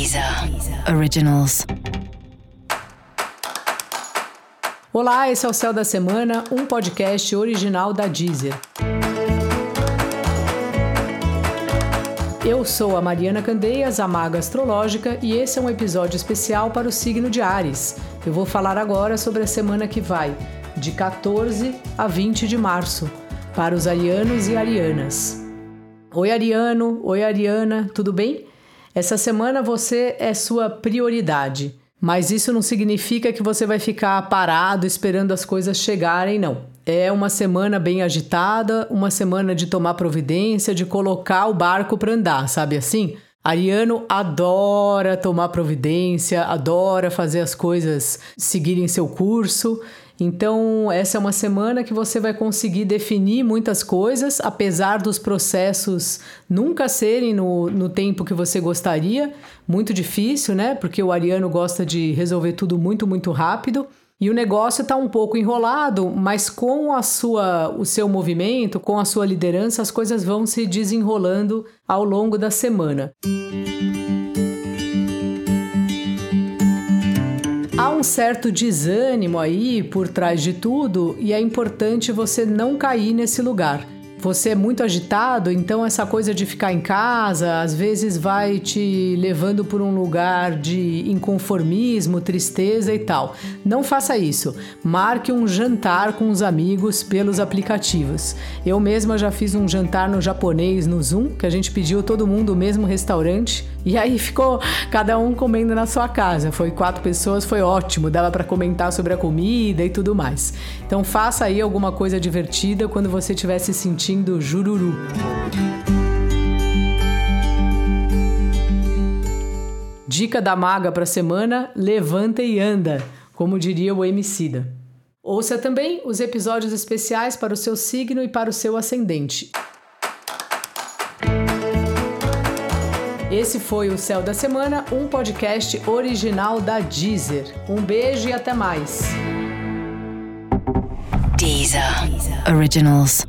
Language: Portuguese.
Deezer Originals. Olá, esse é o Céu da Semana, um podcast original da Deezer. Eu sou a Mariana Candeias, a maga astrológica, e esse é um episódio especial para o signo de Ares. Eu vou falar agora sobre a semana que vai, de 14 a 20 de março, para os arianos e arianas. Oi, Ariano, oi, Ariana, tudo bem? Essa semana você é sua prioridade, mas isso não significa que você vai ficar parado esperando as coisas chegarem, não. É uma semana bem agitada, uma semana de tomar providência, de colocar o barco para andar, sabe assim? Ariano adora tomar providência, adora fazer as coisas seguirem seu curso então, essa é uma semana que você vai conseguir definir muitas coisas, apesar dos processos nunca serem no, no tempo que você gostaria. Muito difícil, né? Porque o ariano gosta de resolver tudo muito, muito rápido. E o negócio está um pouco enrolado, mas com a sua, o seu movimento, com a sua liderança, as coisas vão se desenrolando ao longo da semana. Música Há um certo desânimo aí por trás de tudo e é importante você não cair nesse lugar você é muito agitado, então essa coisa de ficar em casa às vezes vai te levando por um lugar de inconformismo, tristeza e tal. Não faça isso. Marque um jantar com os amigos pelos aplicativos. Eu mesma já fiz um jantar no japonês no Zoom, que a gente pediu todo mundo o mesmo restaurante e aí ficou cada um comendo na sua casa. Foi quatro pessoas, foi ótimo, dava para comentar sobre a comida e tudo mais. Então faça aí alguma coisa divertida quando você estiver se sentindo sentindo jururu. Dica da maga para a semana: levanta e anda, como diria o Emicida. Ouça também os episódios especiais para o seu signo e para o seu ascendente. Esse foi o Céu da Semana, um podcast original da Deezer. Um beijo e até mais. Deezer, Deezer. Originals.